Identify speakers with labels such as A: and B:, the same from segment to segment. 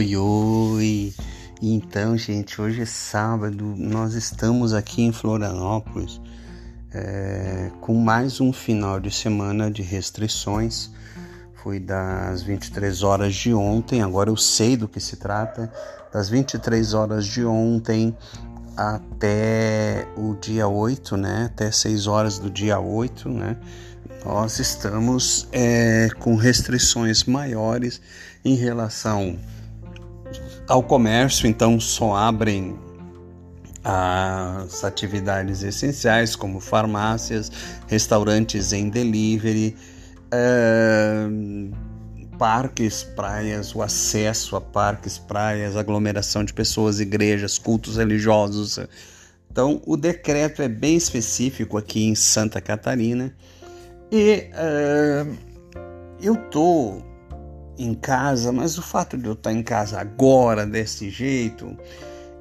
A: Oi, oi! Então, gente, hoje é sábado, nós estamos aqui em Florianópolis é, com mais um final de semana de restrições. Foi das 23 horas de ontem, agora eu sei do que se trata, das 23 horas de ontem até o dia 8, né? Até 6 horas do dia 8, né? Nós estamos é, com restrições maiores em relação ao comércio, então só abrem as atividades essenciais, como farmácias, restaurantes em delivery, uh, parques, praias, o acesso a parques, praias, aglomeração de pessoas, igrejas, cultos religiosos. Então, o decreto é bem específico aqui em Santa Catarina e uh, eu tô em casa, mas o fato de eu estar em casa agora desse jeito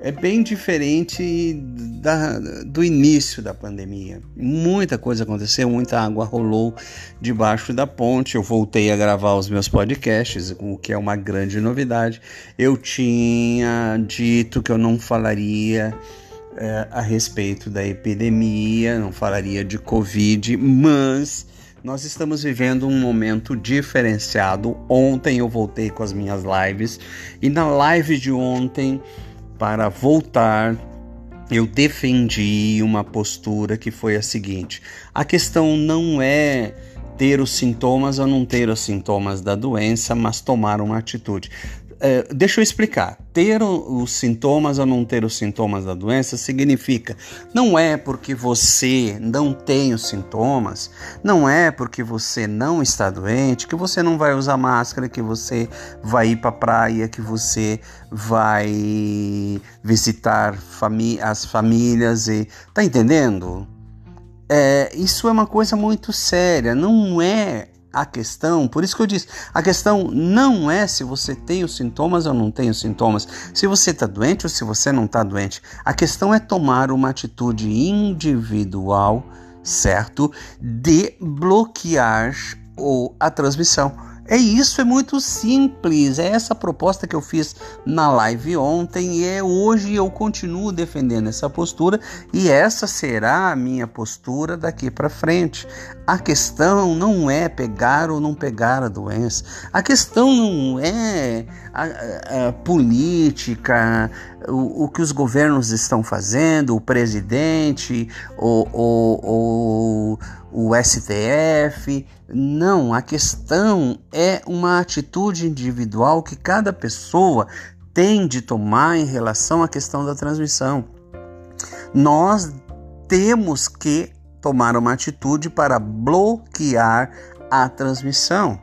A: é bem diferente da, do início da pandemia. Muita coisa aconteceu, muita água rolou debaixo da ponte. Eu voltei a gravar os meus podcasts, o que é uma grande novidade. Eu tinha dito que eu não falaria é, a respeito da epidemia, não falaria de Covid, mas nós estamos vivendo um momento diferenciado. Ontem eu voltei com as minhas lives e na live de ontem, para voltar, eu defendi uma postura que foi a seguinte: a questão não é ter os sintomas ou não ter os sintomas da doença, mas tomar uma atitude. É, deixa eu explicar. Ter os sintomas ou não ter os sintomas da doença significa não é porque você não tem os sintomas, não é porque você não está doente que você não vai usar máscara, que você vai ir para praia, que você vai visitar as famílias e tá entendendo? É, isso é uma coisa muito séria. Não é a questão, por isso que eu disse, a questão não é se você tem os sintomas ou não tem os sintomas, se você está doente ou se você não está doente. A questão é tomar uma atitude individual, certo? De bloquear ou a transmissão. É isso, é muito simples. É essa proposta que eu fiz na live ontem e é hoje eu continuo defendendo essa postura e essa será a minha postura daqui para frente. A questão não é pegar ou não pegar a doença. A questão não é a, a, política, o, o, que os governos estão fazendo, o presidente, o, o, o, o STF. Não, a questão é uma atitude individual que cada pessoa tem de tomar em relação à questão da transmissão. Nós temos que tomar uma atitude para bloquear a transmissão,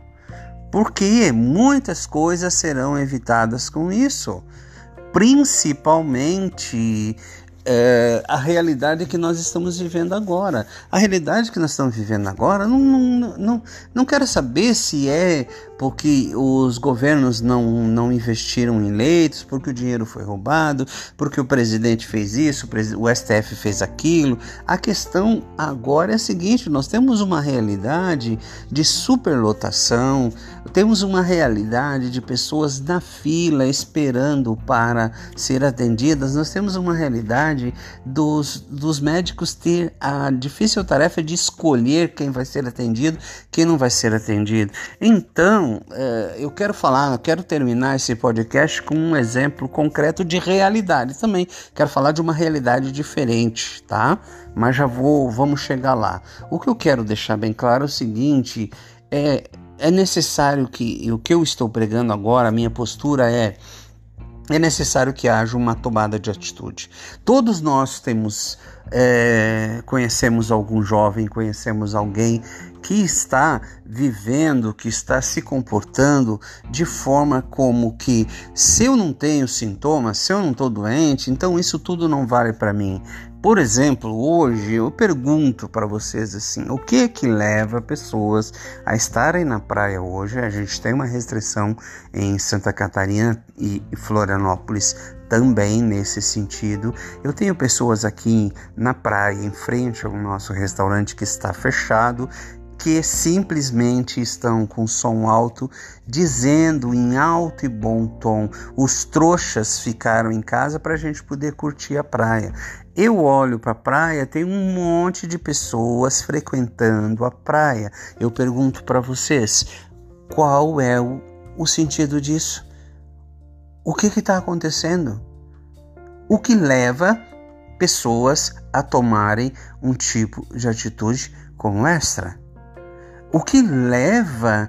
A: porque muitas coisas serão evitadas com isso, principalmente é, a realidade que nós estamos vivendo agora. A realidade que nós estamos vivendo agora, não, não, não, não quero saber se é porque os governos não, não investiram em leitos, porque o dinheiro foi roubado, porque o presidente fez isso, o STF fez aquilo. A questão agora é a seguinte: nós temos uma realidade de superlotação, temos uma realidade de pessoas na fila esperando para ser atendidas, nós temos uma realidade dos, dos médicos ter a difícil tarefa de escolher quem vai ser atendido, quem não vai ser atendido. Então, eh, eu quero falar, eu quero terminar esse podcast com um exemplo concreto de realidade também. Quero falar de uma realidade diferente, tá? Mas já vou, vamos chegar lá. O que eu quero deixar bem claro é o seguinte: é, é necessário que o que eu estou pregando agora, a minha postura é é necessário que haja uma tomada de atitude. Todos nós temos, é, conhecemos algum jovem, conhecemos alguém que está vivendo, que está se comportando de forma como que se eu não tenho sintomas, se eu não estou doente, então isso tudo não vale para mim. Por exemplo, hoje eu pergunto para vocês assim: o que é que leva pessoas a estarem na praia hoje? A gente tem uma restrição em Santa Catarina e Florianópolis também nesse sentido. Eu tenho pessoas aqui na praia, em frente ao nosso restaurante que está fechado, que simplesmente estão com som alto, dizendo em alto e bom tom: os trouxas ficaram em casa para a gente poder curtir a praia. Eu olho para a praia, tem um monte de pessoas frequentando a praia. Eu pergunto para vocês, qual é o, o sentido disso? O que está acontecendo? O que leva pessoas a tomarem um tipo de atitude como esta? O que leva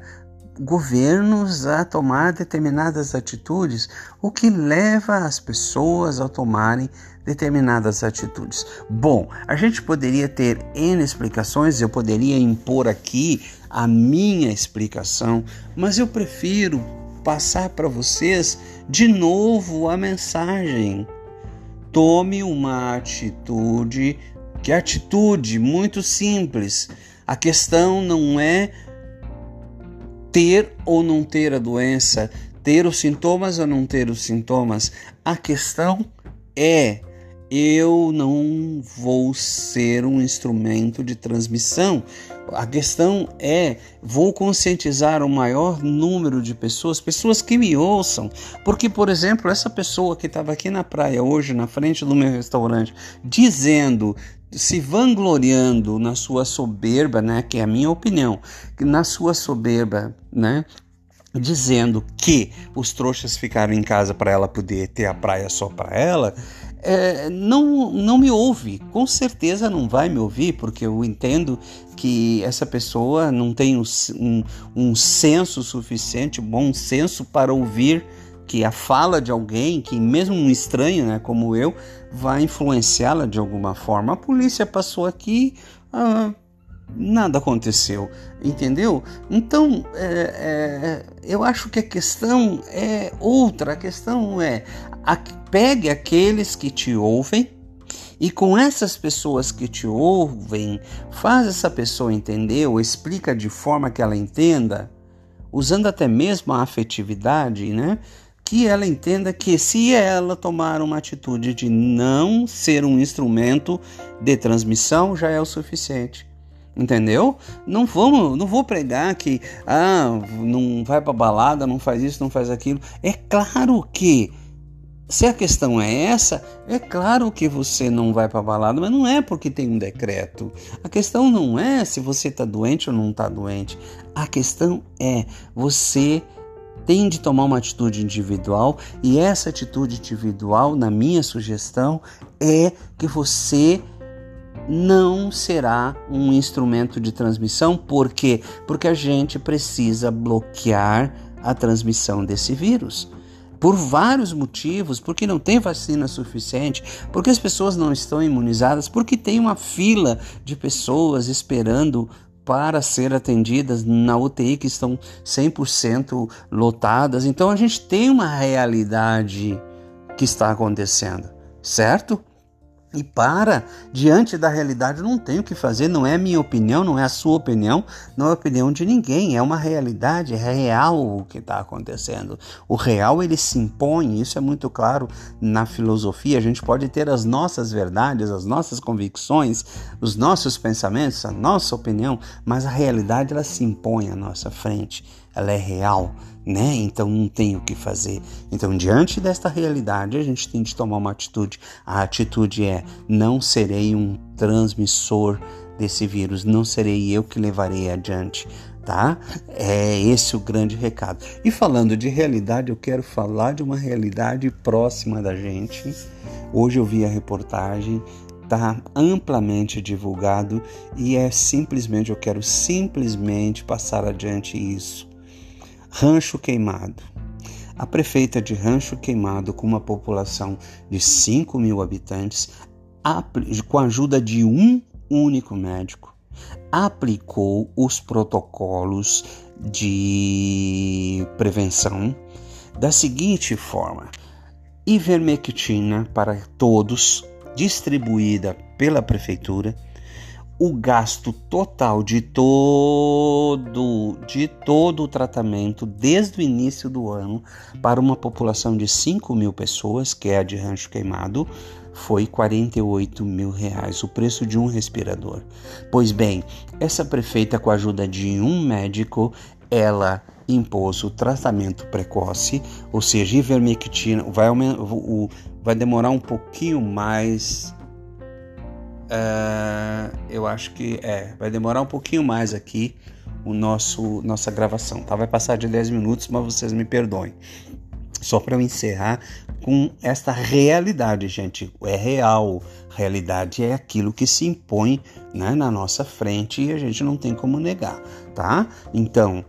A: governos a tomar determinadas atitudes, o que leva as pessoas a tomarem determinadas atitudes. Bom, a gente poderia ter N explicações, eu poderia impor aqui a minha explicação, mas eu prefiro passar para vocês de novo a mensagem. Tome uma atitude, que atitude muito simples. A questão não é ter ou não ter a doença, ter os sintomas ou não ter os sintomas. A questão é eu não vou ser um instrumento de transmissão. A questão é, vou conscientizar o maior número de pessoas, pessoas que me ouçam. Porque, por exemplo, essa pessoa que estava aqui na praia hoje, na frente do meu restaurante, dizendo se vangloriando na sua soberba, né, que é a minha opinião, na sua soberba, né, dizendo que os trouxas ficaram em casa para ela poder ter a praia só para ela, é, não, não me ouve, com certeza não vai me ouvir, porque eu entendo que essa pessoa não tem um, um, um senso suficiente, bom senso para ouvir que a fala de alguém, que mesmo um estranho, né, como eu, vai influenciá-la de alguma forma. A polícia passou aqui, ah, nada aconteceu, entendeu? Então, é, é, eu acho que a questão é outra. A questão é a, pegue aqueles que te ouvem e com essas pessoas que te ouvem, faz essa pessoa entender ou explica de forma que ela entenda, usando até mesmo a afetividade, né? que ela entenda que se ela tomar uma atitude de não ser um instrumento de transmissão já é o suficiente. Entendeu? Não vamos, não vou pregar que ah, não vai para balada, não faz isso, não faz aquilo. É claro que se a questão é essa, é claro que você não vai para balada, mas não é porque tem um decreto. A questão não é se você está doente ou não está doente. A questão é você tem de tomar uma atitude individual e essa atitude individual, na minha sugestão, é que você não será um instrumento de transmissão, por quê? Porque a gente precisa bloquear a transmissão desse vírus. Por vários motivos, porque não tem vacina suficiente, porque as pessoas não estão imunizadas, porque tem uma fila de pessoas esperando para ser atendidas na UTI que estão 100% lotadas. Então a gente tem uma realidade que está acontecendo, certo? E para, diante da realidade, não tem o que fazer, não é minha opinião, não é a sua opinião, não é a opinião de ninguém, é uma realidade, é real o que está acontecendo. O real ele se impõe, isso é muito claro na filosofia. A gente pode ter as nossas verdades, as nossas convicções, os nossos pensamentos, a nossa opinião, mas a realidade ela se impõe à nossa frente, ela é real né? Então não tem o que fazer. Então, diante desta realidade, a gente tem de tomar uma atitude. A atitude é: não serei um transmissor desse vírus, não serei eu que levarei adiante. Tá? É esse o grande recado. E falando de realidade, eu quero falar de uma realidade próxima da gente. Hoje eu vi a reportagem, tá amplamente divulgado e é simplesmente eu quero simplesmente passar adiante isso Rancho Queimado. a prefeita de Rancho Queimado, com uma população de 5 mil habitantes, com a ajuda de um único médico, aplicou os protocolos de prevenção da seguinte forma: ivermectina para todos, distribuída pela prefeitura, o gasto total de todo de todo o tratamento desde o início do ano para uma população de 5 mil pessoas, que é a de Rancho Queimado, foi 48 mil reais, o preço de um respirador. Pois bem, essa prefeita, com a ajuda de um médico, ela impôs o tratamento precoce, ou seja, ivermectina, vai, vai demorar um pouquinho mais Uh, eu acho que é, vai demorar um pouquinho mais aqui o nosso nossa gravação, tá? Vai passar de 10 minutos, mas vocês me perdoem. Só para eu encerrar com esta realidade, gente. É real. Realidade é aquilo que se impõe né, na nossa frente e a gente não tem como negar, tá? Então,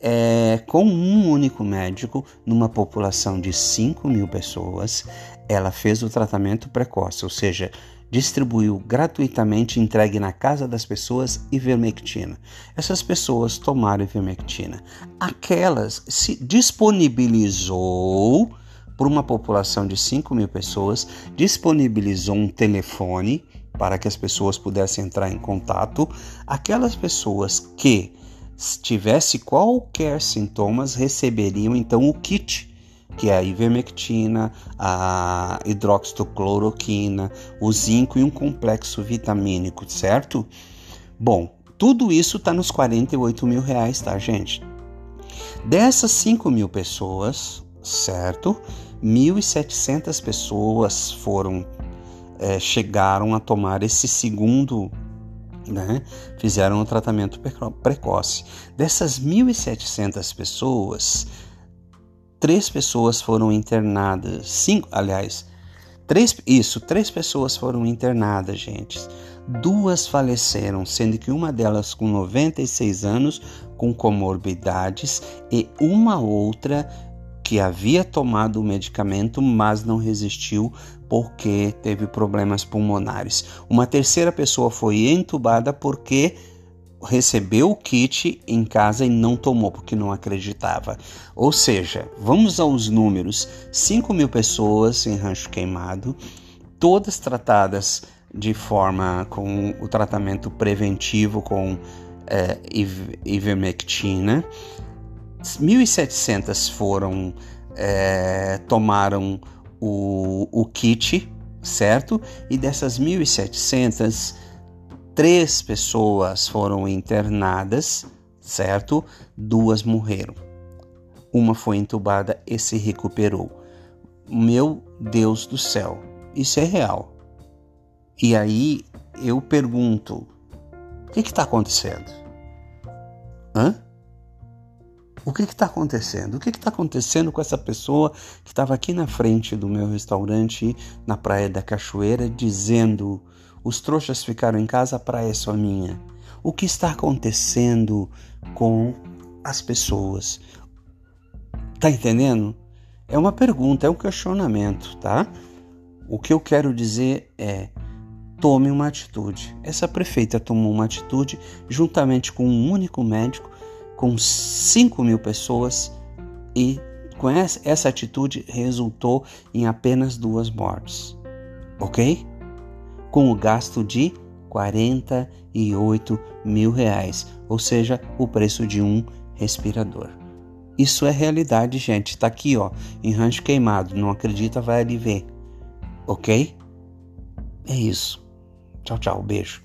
A: é, com um único médico, numa população de 5 mil pessoas, ela fez o tratamento precoce, ou seja, distribuiu gratuitamente entregue na casa das pessoas ivermectina. Essas pessoas tomaram ivermectina. Aquelas se disponibilizou por uma população de 5 mil pessoas, disponibilizou um telefone para que as pessoas pudessem entrar em contato. Aquelas pessoas que tivesse qualquer sintomas receberiam então o kit que é a ivermectina, a hidroxicloroquina, o zinco e um complexo vitamínico, certo? Bom, tudo isso está nos 48 mil reais, tá, gente? Dessas 5 mil pessoas, certo? 1.700 pessoas foram é, chegaram a tomar esse segundo, né? Fizeram o tratamento precoce. Dessas 1.700 pessoas, três pessoas foram internadas. Cinco, aliás, três, isso, três pessoas foram internadas, gente. Duas faleceram, sendo que uma delas com 96 anos, com comorbidades, e uma outra que havia tomado o medicamento, mas não resistiu porque teve problemas pulmonares. Uma terceira pessoa foi entubada porque recebeu o kit em casa e não tomou porque não acreditava. Ou seja, vamos aos números: 5 mil pessoas em Rancho Queimado, todas tratadas de forma com o tratamento preventivo com é, ivermectina. 1.700 foram é, tomaram o, o kit, certo? E dessas 1.700 Três pessoas foram internadas, certo? Duas morreram. Uma foi entubada e se recuperou. Meu Deus do céu, isso é real. E aí eu pergunto: o que está acontecendo? Hã? O que está acontecendo? O que está acontecendo com essa pessoa que estava aqui na frente do meu restaurante na Praia da Cachoeira dizendo os trouxas ficaram em casa, a praia é só minha. O que está acontecendo com as pessoas? Tá entendendo? É uma pergunta, é um questionamento, tá? O que eu quero dizer é: tome uma atitude. Essa prefeita tomou uma atitude juntamente com um único médico, com 5 mil pessoas, e com essa, atitude resultou em apenas duas mortes. Ok? Com o gasto de 48 mil reais, ou seja, o preço de um respirador. Isso é realidade, gente. Tá aqui, ó, em rancho queimado. Não acredita, vai ali ver. Ok? É isso. Tchau, tchau. Beijo.